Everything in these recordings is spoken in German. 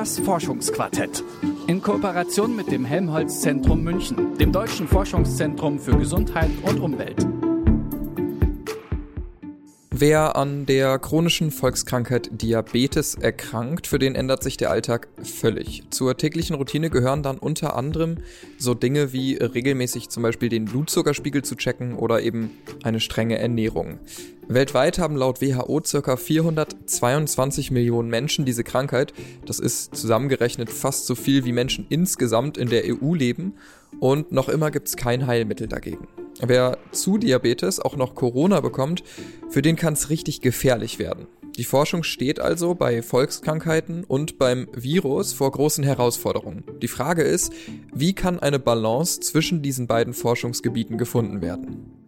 Das Forschungsquartett. In Kooperation mit dem Helmholtz Zentrum München, dem Deutschen Forschungszentrum für Gesundheit und Umwelt. Wer an der chronischen Volkskrankheit Diabetes erkrankt, für den ändert sich der Alltag völlig. Zur täglichen Routine gehören dann unter anderem so Dinge wie regelmäßig zum Beispiel den Blutzuckerspiegel zu checken oder eben eine strenge Ernährung. Weltweit haben laut WHO ca. 422 Millionen Menschen diese Krankheit. Das ist zusammengerechnet fast so viel wie Menschen insgesamt in der EU leben und noch immer gibt es kein Heilmittel dagegen. Wer zu Diabetes auch noch Corona bekommt, für den kann es richtig gefährlich werden. Die Forschung steht also bei Volkskrankheiten und beim Virus vor großen Herausforderungen. Die Frage ist, wie kann eine Balance zwischen diesen beiden Forschungsgebieten gefunden werden?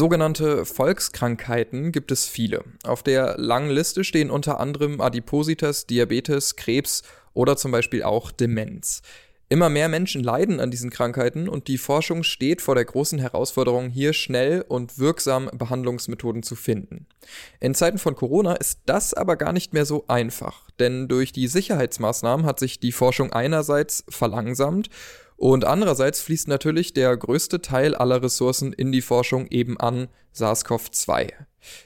Sogenannte Volkskrankheiten gibt es viele. Auf der langen Liste stehen unter anderem Adipositas, Diabetes, Krebs oder zum Beispiel auch Demenz. Immer mehr Menschen leiden an diesen Krankheiten und die Forschung steht vor der großen Herausforderung, hier schnell und wirksam Behandlungsmethoden zu finden. In Zeiten von Corona ist das aber gar nicht mehr so einfach, denn durch die Sicherheitsmaßnahmen hat sich die Forschung einerseits verlangsamt und andererseits fließt natürlich der größte Teil aller Ressourcen in die Forschung eben an SARS-CoV-2.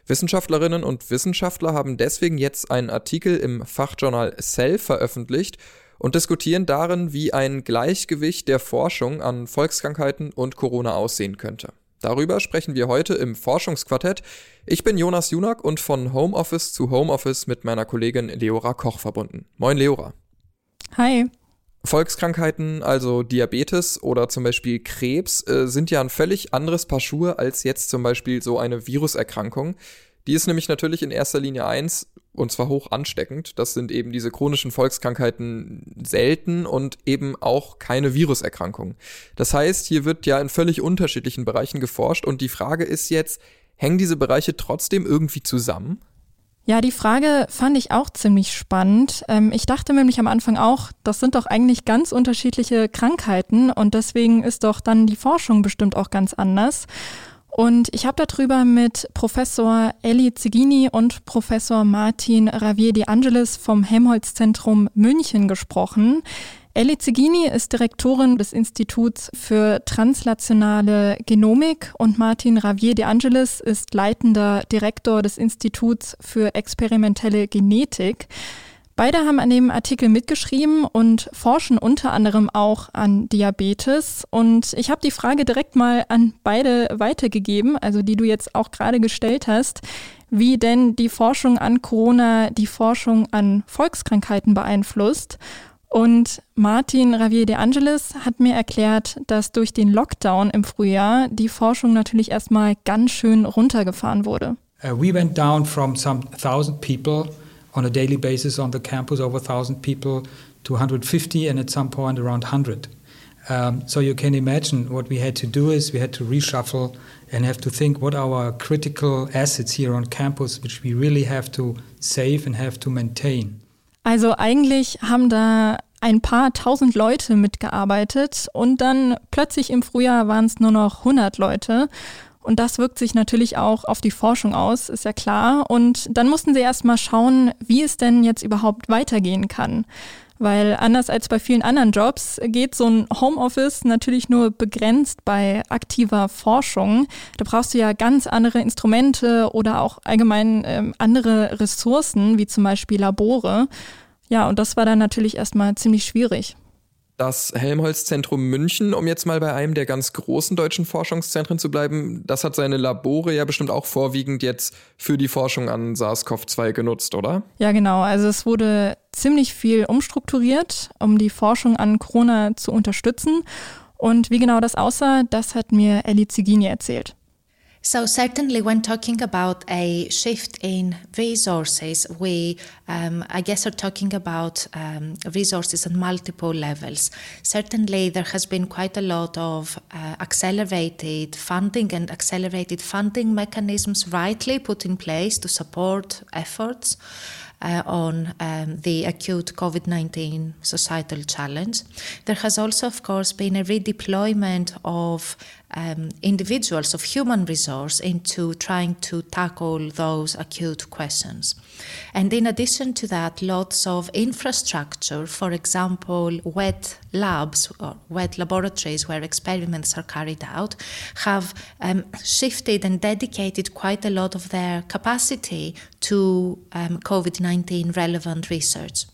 Wissenschaftlerinnen und Wissenschaftler haben deswegen jetzt einen Artikel im Fachjournal Cell veröffentlicht und diskutieren darin, wie ein Gleichgewicht der Forschung an Volkskrankheiten und Corona aussehen könnte. Darüber sprechen wir heute im Forschungsquartett. Ich bin Jonas Junak und von Homeoffice zu Homeoffice mit meiner Kollegin Leora Koch verbunden. Moin Leora. Hi. Volkskrankheiten, also Diabetes oder zum Beispiel Krebs, äh, sind ja ein völlig anderes Paar Schuhe als jetzt zum Beispiel so eine Viruserkrankung. Die ist nämlich natürlich in erster Linie eins, und zwar hoch ansteckend. Das sind eben diese chronischen Volkskrankheiten selten und eben auch keine Viruserkrankungen. Das heißt, hier wird ja in völlig unterschiedlichen Bereichen geforscht und die Frage ist jetzt, hängen diese Bereiche trotzdem irgendwie zusammen? Ja, die Frage fand ich auch ziemlich spannend. Ähm, ich dachte nämlich am Anfang auch, das sind doch eigentlich ganz unterschiedliche Krankheiten und deswegen ist doch dann die Forschung bestimmt auch ganz anders. Und ich habe darüber mit Professor Elli Zigini und Professor Martin Ravier de Angelis vom Helmholtz-Zentrum München gesprochen. Ellie Zigini ist Direktorin des Instituts für translationale Genomik und Martin Ravier de Angelis ist leitender Direktor des Instituts für experimentelle Genetik. Beide haben an dem Artikel mitgeschrieben und forschen unter anderem auch an Diabetes. Und ich habe die Frage direkt mal an beide weitergegeben, also die du jetzt auch gerade gestellt hast, wie denn die Forschung an Corona die Forschung an Volkskrankheiten beeinflusst. Und Martin Ravier de Angelis hat mir erklärt, dass durch den Lockdown im Frühjahr die Forschung natürlich erstmal ganz schön runtergefahren wurde. Uh, we went down from some thousand people on a daily basis on the campus, over 1,000 people, to 150 and at some point around 100. Um, so you can imagine what we had to do is we had to reshuffle and have to think what our critical assets here on campus, which we really have to save and have to maintain. Also eigentlich haben da ein paar tausend Leute mitgearbeitet und dann plötzlich im Frühjahr waren es nur noch 100 Leute. Und das wirkt sich natürlich auch auf die Forschung aus, ist ja klar. Und dann mussten sie erst mal schauen, wie es denn jetzt überhaupt weitergehen kann. Weil anders als bei vielen anderen Jobs geht so ein Homeoffice natürlich nur begrenzt bei aktiver Forschung. Da brauchst du ja ganz andere Instrumente oder auch allgemein ähm, andere Ressourcen, wie zum Beispiel Labore. Ja, und das war dann natürlich erstmal ziemlich schwierig. Das Helmholtz-Zentrum München, um jetzt mal bei einem der ganz großen deutschen Forschungszentren zu bleiben, das hat seine Labore ja bestimmt auch vorwiegend jetzt für die Forschung an SARS-CoV-2 genutzt, oder? Ja, genau. Also es wurde ziemlich viel umstrukturiert, um die Forschung an Corona zu unterstützen. Und wie genau das aussah, das hat mir Ellie Zigini erzählt. So certainly, when talking about a shift in resources, we, um, I guess, are talking about um, resources on multiple levels. Certainly, there has been quite a lot of uh, accelerated funding and accelerated funding mechanisms rightly put in place to support efforts. Uh, on um, the acute COVID 19 societal challenge. There has also, of course, been a redeployment of um, individuals of human resource into trying to tackle those acute questions. And in addition to that, lots of infrastructure, for example, wet labs or wet laboratories where experiments are carried out, have um, shifted and dedicated quite a lot of their capacity to um, COVID 19 relevant research.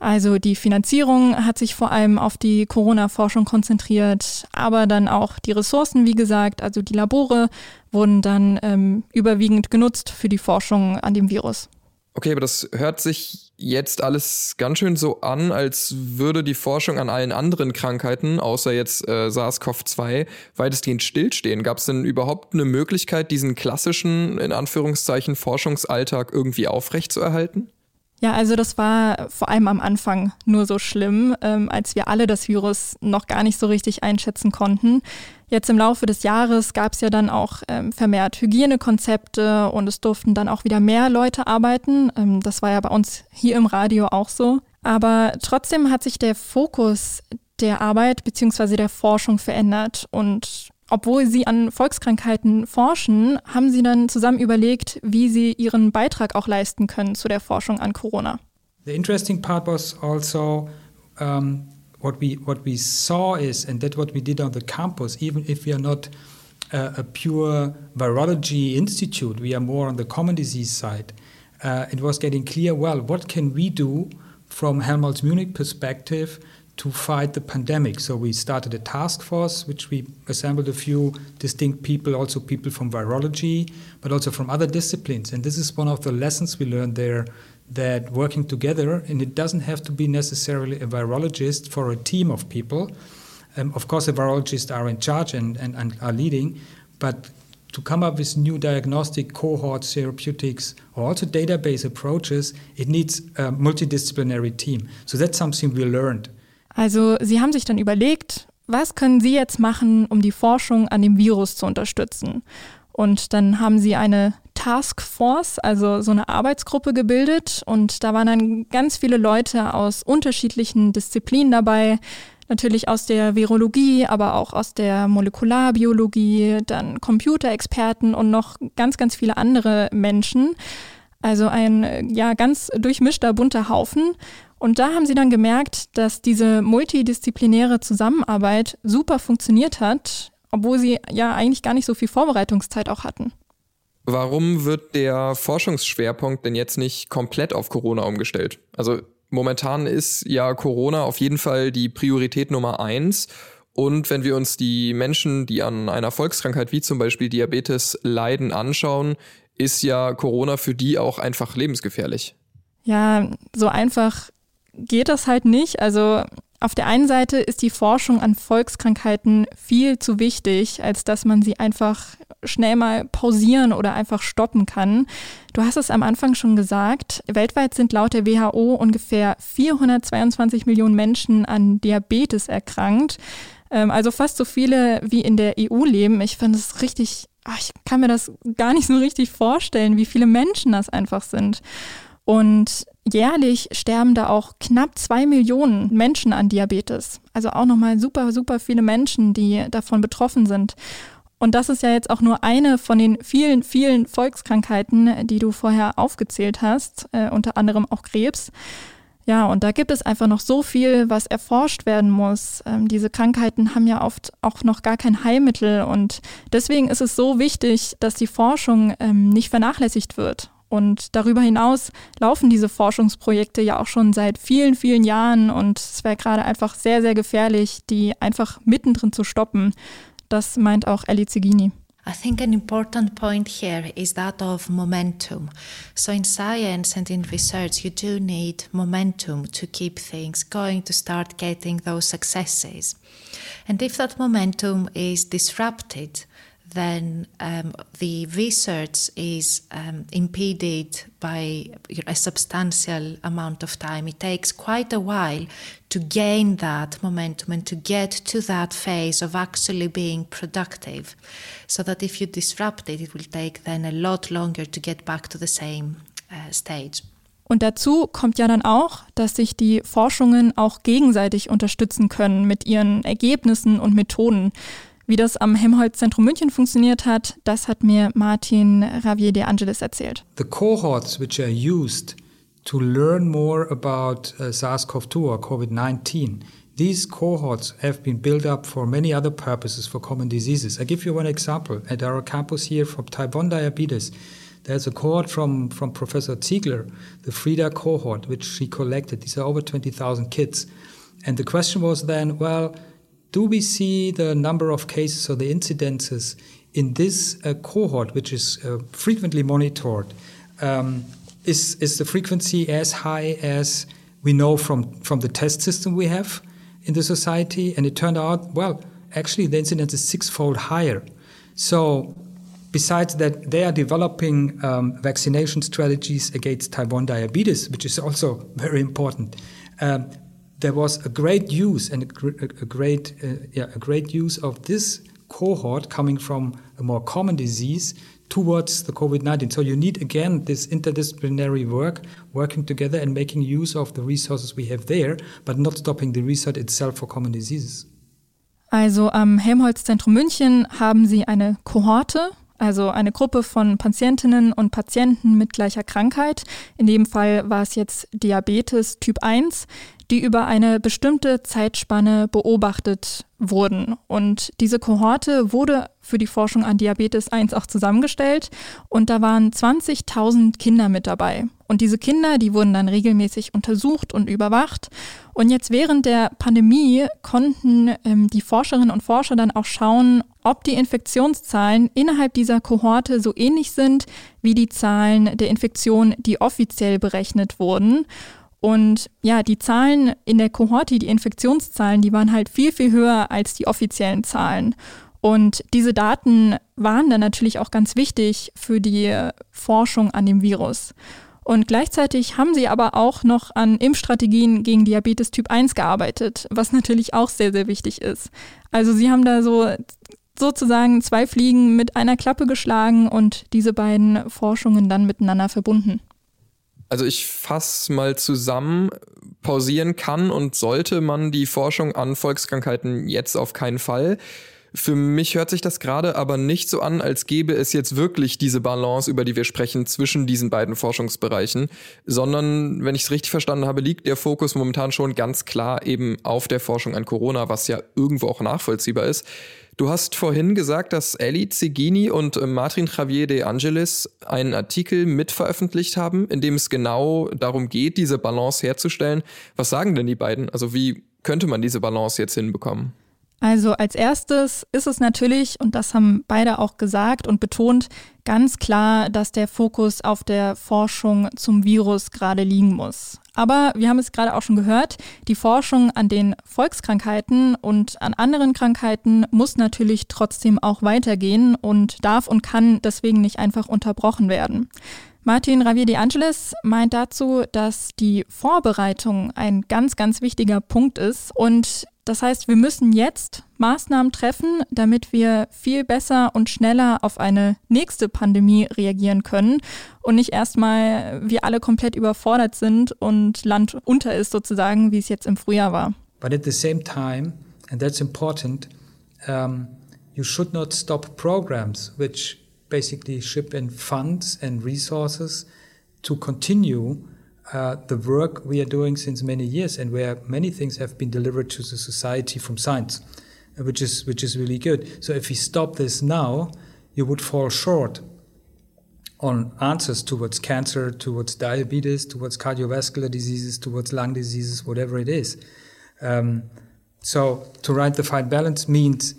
Also die Finanzierung hat sich vor allem auf die Corona-Forschung konzentriert, aber dann auch die Ressourcen, wie gesagt, also die Labore wurden dann ähm, überwiegend genutzt für die Forschung an dem Virus. Okay, aber das hört sich jetzt alles ganz schön so an, als würde die Forschung an allen anderen Krankheiten, außer jetzt äh, SARS-CoV-2, weitestgehend stillstehen. Gab es denn überhaupt eine Möglichkeit, diesen klassischen, in Anführungszeichen, Forschungsalltag irgendwie aufrechtzuerhalten? Ja, also das war vor allem am Anfang nur so schlimm, ähm, als wir alle das Virus noch gar nicht so richtig einschätzen konnten. Jetzt im Laufe des Jahres gab es ja dann auch ähm, vermehrt Hygienekonzepte und es durften dann auch wieder mehr Leute arbeiten. Ähm, das war ja bei uns hier im Radio auch so. Aber trotzdem hat sich der Fokus der Arbeit bzw. der Forschung verändert und obwohl sie an Volkskrankheiten forschen, haben sie dann zusammen überlegt, wie sie ihren Beitrag auch leisten können zu der Forschung an Corona. The interesting part was also um, what we what we saw is, and that's what we did on the campus. Even if we are not uh, a pure virology institute, we are more on the common disease side. Uh, it was getting clear. Well, what can we do from Helmholtz Munich perspective? To fight the pandemic. So we started a task force, which we assembled a few distinct people, also people from virology, but also from other disciplines. And this is one of the lessons we learned there that working together, and it doesn't have to be necessarily a virologist for a team of people. Um, of course, the virologists are in charge and, and, and are leading, but to come up with new diagnostic cohorts, therapeutics, or also database approaches, it needs a multidisciplinary team. So that's something we learned. Also sie haben sich dann überlegt, was können sie jetzt machen, um die Forschung an dem Virus zu unterstützen? Und dann haben sie eine Task Force, also so eine Arbeitsgruppe gebildet. Und da waren dann ganz viele Leute aus unterschiedlichen Disziplinen dabei. Natürlich aus der Virologie, aber auch aus der Molekularbiologie, dann Computerexperten und noch ganz, ganz viele andere Menschen. Also ein ja ganz durchmischter bunter Haufen. Und da haben sie dann gemerkt, dass diese multidisziplinäre Zusammenarbeit super funktioniert hat, obwohl sie ja eigentlich gar nicht so viel Vorbereitungszeit auch hatten. Warum wird der Forschungsschwerpunkt denn jetzt nicht komplett auf Corona umgestellt? Also momentan ist ja Corona auf jeden Fall die Priorität Nummer eins. Und wenn wir uns die Menschen, die an einer Volkskrankheit wie zum Beispiel Diabetes leiden, anschauen, ist ja Corona für die auch einfach lebensgefährlich. Ja, so einfach geht das halt nicht. Also auf der einen Seite ist die Forschung an Volkskrankheiten viel zu wichtig, als dass man sie einfach schnell mal pausieren oder einfach stoppen kann. Du hast es am Anfang schon gesagt, weltweit sind laut der WHO ungefähr 422 Millionen Menschen an Diabetes erkrankt. Ähm, also fast so viele wie in der EU leben. Ich finde es richtig, ach, ich kann mir das gar nicht so richtig vorstellen, wie viele Menschen das einfach sind. Und jährlich sterben da auch knapp zwei Millionen Menschen an Diabetes. Also auch nochmal super, super viele Menschen, die davon betroffen sind. Und das ist ja jetzt auch nur eine von den vielen, vielen Volkskrankheiten, die du vorher aufgezählt hast, äh, unter anderem auch Krebs. Ja, und da gibt es einfach noch so viel, was erforscht werden muss. Ähm, diese Krankheiten haben ja oft auch noch gar kein Heilmittel und deswegen ist es so wichtig, dass die Forschung ähm, nicht vernachlässigt wird. Und darüber hinaus laufen diese Forschungsprojekte ja auch schon seit vielen, vielen Jahren und es wäre gerade einfach sehr, sehr gefährlich, die einfach mittendrin zu stoppen. Das meint auch Ellie Zigini. I think an important point here is that of momentum. So, in science and in research, you do need momentum to keep things going, to start getting those successes. And if that momentum is disrupted, then um, the research is um, impeded by a substantial amount of time. It takes quite a while to gain that momentum and to get to that phase of actually being productive. So that if you disrupt it, it will take then a lot longer to get back to the same uh, stage. Und dazu kommt ja dann auch, dass sich die Forschungen auch gegenseitig unterstützen können mit ihren Ergebnissen und Methoden. Wie das am Helmholtz-Zentrum München funktioniert hat, das hat mir Martin Ravier de Angelis erzählt. The cohorts which are used to learn more about uh, SARS-CoV-2 or COVID-19 These cohorts have been built up for many other purposes for common diseases. I give you one example. At our campus here for type 1 diabetes, there's a cohort from, from Professor Ziegler, the FRIDA cohort, which she collected. These are over 20,000 kids. And the question was then, well, do we see the number of cases or the incidences in this uh, cohort, which is uh, frequently monitored? Um, is, is the frequency as high as we know from, from the test system we have in the society? And it turned out, well, actually, the incidence is sixfold higher. So, besides that, they are developing um, vaccination strategies against type 1 diabetes, which is also very important. Um, there was a great use and a, a great, uh, yeah, a great use of this cohort coming from a more common disease towards the COVID 19. So you need again this interdisciplinary work, working together and making use of the resources we have there, but not stopping the research itself for common diseases. Also am Helmholtz-Zentrum München haben sie eine Kohorte, also eine Gruppe von Patientinnen und Patienten mit gleicher Krankheit. In dem Fall war es jetzt Diabetes Typ 1, die über eine bestimmte Zeitspanne beobachtet wurden. Und diese Kohorte wurde für die Forschung an Diabetes 1 auch zusammengestellt und da waren 20.000 Kinder mit dabei. Und diese Kinder, die wurden dann regelmäßig untersucht und überwacht. Und jetzt während der Pandemie konnten ähm, die Forscherinnen und Forscher dann auch schauen, ob die Infektionszahlen innerhalb dieser Kohorte so ähnlich sind wie die Zahlen der Infektionen, die offiziell berechnet wurden. Und ja, die Zahlen in der Kohorte, die Infektionszahlen, die waren halt viel, viel höher als die offiziellen Zahlen. Und diese Daten waren dann natürlich auch ganz wichtig für die Forschung an dem Virus. Und gleichzeitig haben sie aber auch noch an Impfstrategien gegen Diabetes Typ 1 gearbeitet, was natürlich auch sehr, sehr wichtig ist. Also sie haben da so sozusagen zwei Fliegen mit einer Klappe geschlagen und diese beiden Forschungen dann miteinander verbunden. Also ich fasse mal zusammen, pausieren kann und sollte man die Forschung an Volkskrankheiten jetzt auf keinen Fall. Für mich hört sich das gerade aber nicht so an, als gäbe es jetzt wirklich diese Balance, über die wir sprechen, zwischen diesen beiden Forschungsbereichen, sondern, wenn ich es richtig verstanden habe, liegt der Fokus momentan schon ganz klar eben auf der Forschung an Corona, was ja irgendwo auch nachvollziehbar ist. Du hast vorhin gesagt, dass Ellie Zigini und äh, Martin Javier de Angelis einen Artikel mitveröffentlicht haben, in dem es genau darum geht, diese Balance herzustellen. Was sagen denn die beiden? Also wie könnte man diese Balance jetzt hinbekommen? Also als erstes ist es natürlich, und das haben beide auch gesagt und betont, ganz klar, dass der Fokus auf der Forschung zum Virus gerade liegen muss. Aber wir haben es gerade auch schon gehört, die Forschung an den Volkskrankheiten und an anderen Krankheiten muss natürlich trotzdem auch weitergehen und darf und kann deswegen nicht einfach unterbrochen werden. Martin Ravier de Angelis meint dazu, dass die Vorbereitung ein ganz, ganz wichtiger Punkt ist und das heißt, wir müssen jetzt Maßnahmen treffen, damit wir viel besser und schneller auf eine nächste Pandemie reagieren können und nicht erstmal wir alle komplett überfordert sind und Land unter ist sozusagen, wie es jetzt im Frühjahr war. But at the same time, and that's important, um, you should not stop programs which basically ship in funds and resources to continue uh, the work we are doing since many years and where many things have been delivered to the society from science, uh, which is, which is really good. So if we stop this now, you would fall short on answers towards cancer, towards diabetes, towards cardiovascular diseases, towards lung diseases, whatever it is. Um, so to write the fine balance means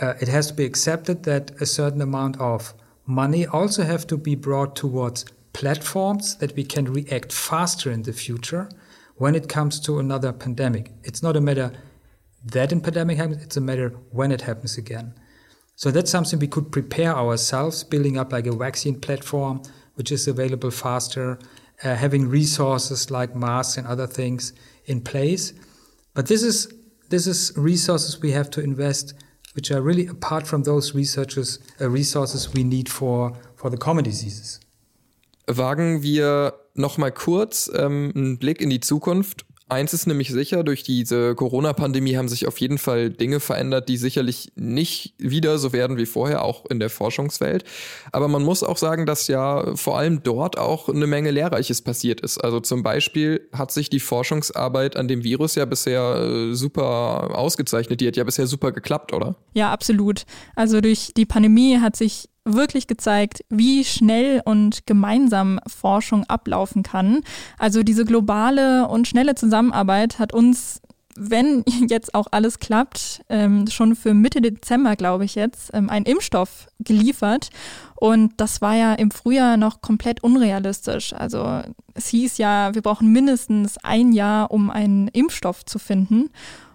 uh, it has to be accepted that a certain amount of money also have to be brought towards platforms that we can react faster in the future when it comes to another pandemic. It's not a matter that a pandemic happens, it's a matter when it happens again. So that's something we could prepare ourselves, building up like a vaccine platform, which is available faster, uh, having resources like masks and other things in place. But this is this is resources we have to invest, which are really apart from those researchers, uh, resources we need for for the common diseases. Wagen wir noch mal kurz ähm, einen Blick in die Zukunft. Eins ist nämlich sicher, durch diese Corona-Pandemie haben sich auf jeden Fall Dinge verändert, die sicherlich nicht wieder so werden wie vorher, auch in der Forschungswelt. Aber man muss auch sagen, dass ja vor allem dort auch eine Menge Lehrreiches passiert ist. Also zum Beispiel hat sich die Forschungsarbeit an dem Virus ja bisher äh, super ausgezeichnet. Die hat ja bisher super geklappt, oder? Ja, absolut. Also durch die Pandemie hat sich wirklich gezeigt, wie schnell und gemeinsam Forschung ablaufen kann. Also diese globale und schnelle Zusammenarbeit hat uns wenn jetzt auch alles klappt, ähm, schon für Mitte Dezember, glaube ich jetzt, ähm, einen Impfstoff geliefert. Und das war ja im Frühjahr noch komplett unrealistisch. Also es hieß ja, wir brauchen mindestens ein Jahr, um einen Impfstoff zu finden.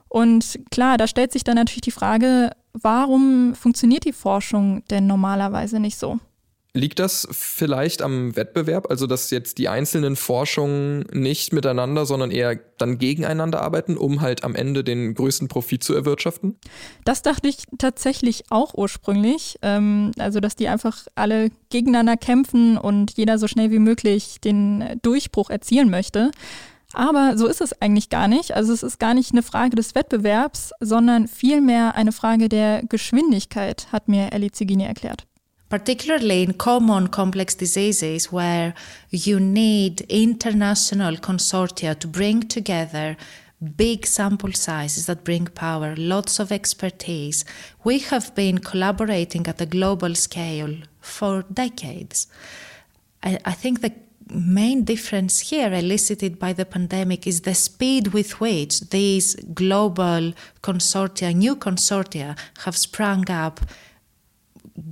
Und klar, da stellt sich dann natürlich die Frage, Warum funktioniert die Forschung denn normalerweise nicht so? Liegt das vielleicht am Wettbewerb, also dass jetzt die einzelnen Forschungen nicht miteinander, sondern eher dann gegeneinander arbeiten, um halt am Ende den größten Profit zu erwirtschaften? Das dachte ich tatsächlich auch ursprünglich. Ähm, also, dass die einfach alle gegeneinander kämpfen und jeder so schnell wie möglich den Durchbruch erzielen möchte. Aber so ist es eigentlich gar nicht. Also es ist gar nicht eine Frage des Wettbewerbs, sondern vielmehr eine Frage der Geschwindigkeit, hat mir Ellie Zigini erklärt. particularly in common complex diseases where you need international consortia to bring together big sample sizes that bring power, lots of expertise. We have been collaborating at a global scale for decades. I, I think the main difference here elicited by the pandemic is the speed with which these global consortia, new consortia, have sprung up,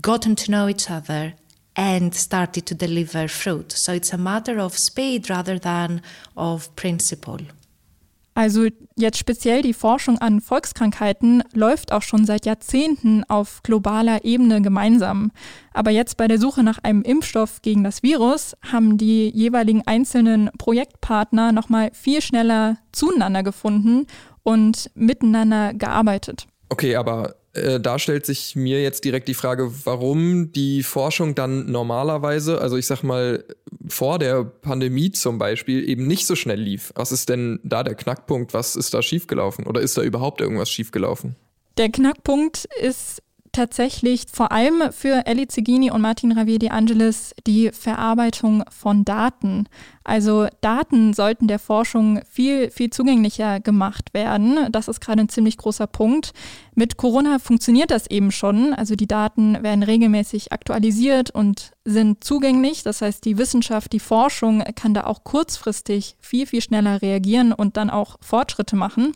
gotten to know each other, and started to deliver fruit. So it's a matter of speed rather than of principle. Also jetzt speziell die Forschung an Volkskrankheiten läuft auch schon seit Jahrzehnten auf globaler Ebene gemeinsam. Aber jetzt bei der Suche nach einem Impfstoff gegen das Virus haben die jeweiligen einzelnen Projektpartner nochmal viel schneller zueinander gefunden und miteinander gearbeitet. Okay, aber äh, da stellt sich mir jetzt direkt die Frage, warum die Forschung dann normalerweise, also ich sag mal, vor der Pandemie zum Beispiel, eben nicht so schnell lief. Was ist denn da der Knackpunkt? Was ist da schiefgelaufen? Oder ist da überhaupt irgendwas schiefgelaufen? Der Knackpunkt ist tatsächlich vor allem für Ellie Zigini und Martin Ravier de Angelis die Verarbeitung von Daten. Also Daten sollten der Forschung viel, viel zugänglicher gemacht werden. Das ist gerade ein ziemlich großer Punkt. Mit Corona funktioniert das eben schon. Also die Daten werden regelmäßig aktualisiert und sind zugänglich. Das heißt, die Wissenschaft, die Forschung kann da auch kurzfristig viel, viel schneller reagieren und dann auch Fortschritte machen.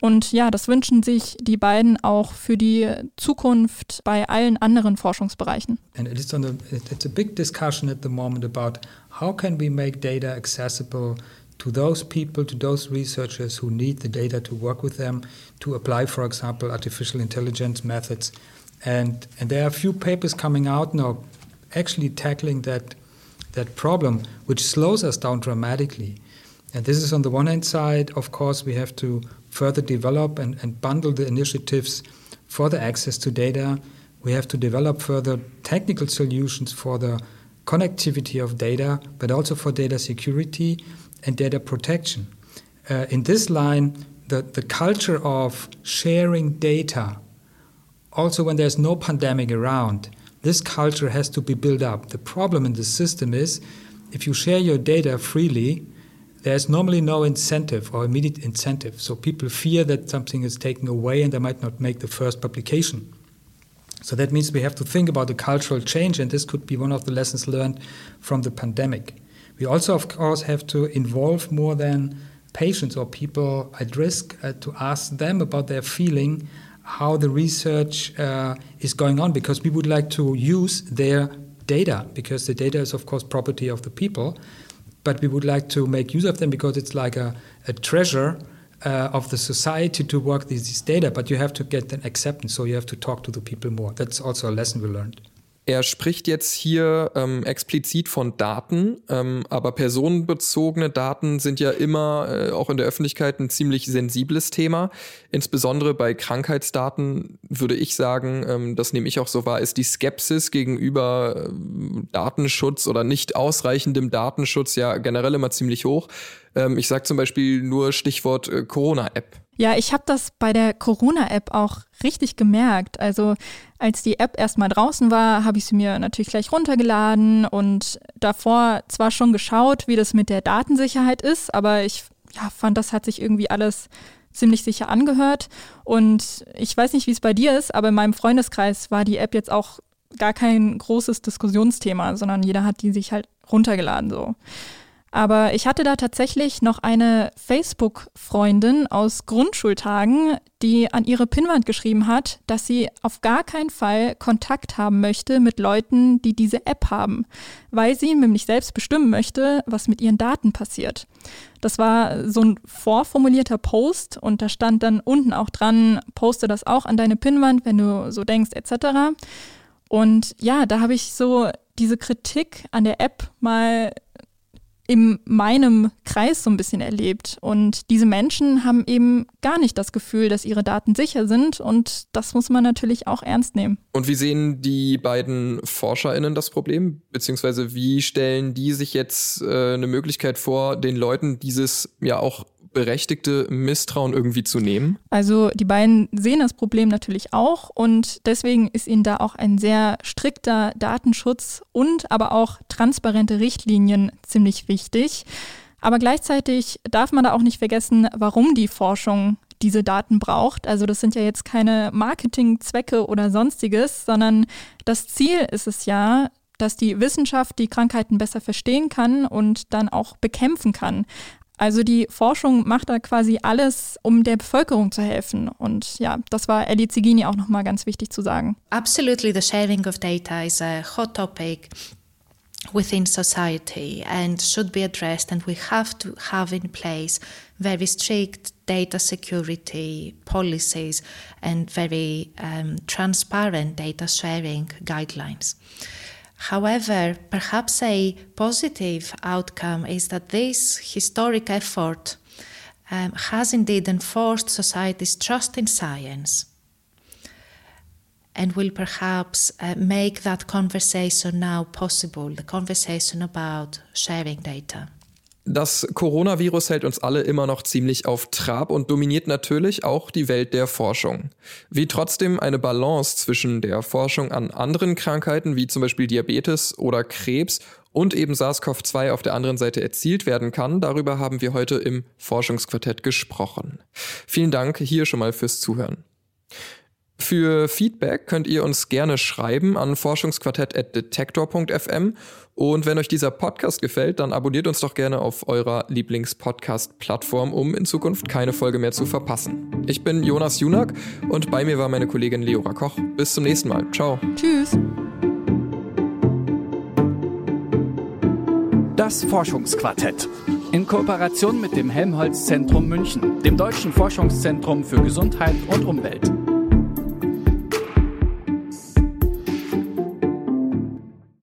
Und ja, das wünschen sich die beiden auch für die Zukunft bei allen anderen Forschungsbereichen. And it is on the, it's a big discussion at the moment about how can we make data accessible to those people, to those researchers who need the data to work with them, to apply, for example, artificial intelligence methods. And, and there are a few papers coming out now actually tackling that, that problem, which slows us down dramatically. And this is on the one hand side, of course, we have to further develop and, and bundle the initiatives for the access to data. We have to develop further technical solutions for the connectivity of data, but also for data security and data protection. Uh, in this line, the, the culture of sharing data, also when there's no pandemic around, this culture has to be built up. The problem in the system is if you share your data freely, there's normally no incentive or immediate incentive. So people fear that something is taken away and they might not make the first publication. So that means we have to think about the cultural change, and this could be one of the lessons learned from the pandemic. We also, of course, have to involve more than patients or people at risk uh, to ask them about their feeling, how the research uh, is going on, because we would like to use their data, because the data is, of course, property of the people but we would like to make use of them because it's like a, a treasure uh, of the society to work these, these data, but you have to get an acceptance, so you have to talk to the people more. That's also a lesson we learned. Er spricht jetzt hier ähm, explizit von Daten, ähm, aber personenbezogene Daten sind ja immer äh, auch in der Öffentlichkeit ein ziemlich sensibles Thema. Insbesondere bei Krankheitsdaten würde ich sagen, ähm, das nehme ich auch so wahr, ist die Skepsis gegenüber äh, Datenschutz oder nicht ausreichendem Datenschutz ja generell immer ziemlich hoch. Ähm, ich sage zum Beispiel nur Stichwort äh, Corona-App. Ja, ich habe das bei der Corona-App auch richtig gemerkt. Also als die App erstmal draußen war, habe ich sie mir natürlich gleich runtergeladen und davor zwar schon geschaut, wie das mit der Datensicherheit ist, aber ich ja, fand, das hat sich irgendwie alles ziemlich sicher angehört. Und ich weiß nicht, wie es bei dir ist, aber in meinem Freundeskreis war die App jetzt auch gar kein großes Diskussionsthema, sondern jeder hat die sich halt runtergeladen so. Aber ich hatte da tatsächlich noch eine Facebook-Freundin aus Grundschultagen, die an ihre Pinnwand geschrieben hat, dass sie auf gar keinen Fall Kontakt haben möchte mit Leuten, die diese App haben, weil sie nämlich selbst bestimmen möchte, was mit ihren Daten passiert. Das war so ein vorformulierter Post und da stand dann unten auch dran, poste das auch an deine Pinnwand, wenn du so denkst, etc. Und ja, da habe ich so diese Kritik an der App mal in meinem Kreis so ein bisschen erlebt. Und diese Menschen haben eben gar nicht das Gefühl, dass ihre Daten sicher sind. Und das muss man natürlich auch ernst nehmen. Und wie sehen die beiden ForscherInnen das Problem? Beziehungsweise wie stellen die sich jetzt äh, eine Möglichkeit vor, den Leuten dieses ja auch berechtigte Misstrauen irgendwie zu nehmen? Also die beiden sehen das Problem natürlich auch und deswegen ist ihnen da auch ein sehr strikter Datenschutz und aber auch transparente Richtlinien ziemlich wichtig. Aber gleichzeitig darf man da auch nicht vergessen, warum die Forschung diese Daten braucht. Also das sind ja jetzt keine Marketingzwecke oder sonstiges, sondern das Ziel ist es ja, dass die Wissenschaft die Krankheiten besser verstehen kann und dann auch bekämpfen kann. Also die Forschung macht da quasi alles, um der Bevölkerung zu helfen. Und ja, das war Ellie Zigini auch nochmal ganz wichtig zu sagen. Absolutely, the sharing of data is a hot topic within society and should be addressed and we have to have in place very strict data security policies and very um, transparent data sharing guidelines. However, perhaps a positive outcome is that this historic effort um, has indeed enforced society's trust in science and will perhaps uh, make that conversation now possible the conversation about sharing data. Das Coronavirus hält uns alle immer noch ziemlich auf Trab und dominiert natürlich auch die Welt der Forschung. Wie trotzdem eine Balance zwischen der Forschung an anderen Krankheiten wie zum Beispiel Diabetes oder Krebs und eben SARS-CoV-2 auf der anderen Seite erzielt werden kann, darüber haben wir heute im Forschungsquartett gesprochen. Vielen Dank hier schon mal fürs Zuhören. Für Feedback könnt ihr uns gerne schreiben an forschungsquartett.detektor.fm und wenn euch dieser Podcast gefällt, dann abonniert uns doch gerne auf eurer Lieblings-Podcast-Plattform, um in Zukunft keine Folge mehr zu verpassen. Ich bin Jonas Junak und bei mir war meine Kollegin Leora Koch. Bis zum nächsten Mal. Ciao. Tschüss. Das Forschungsquartett. In Kooperation mit dem Helmholtz Zentrum München, dem Deutschen Forschungszentrum für Gesundheit und Umwelt.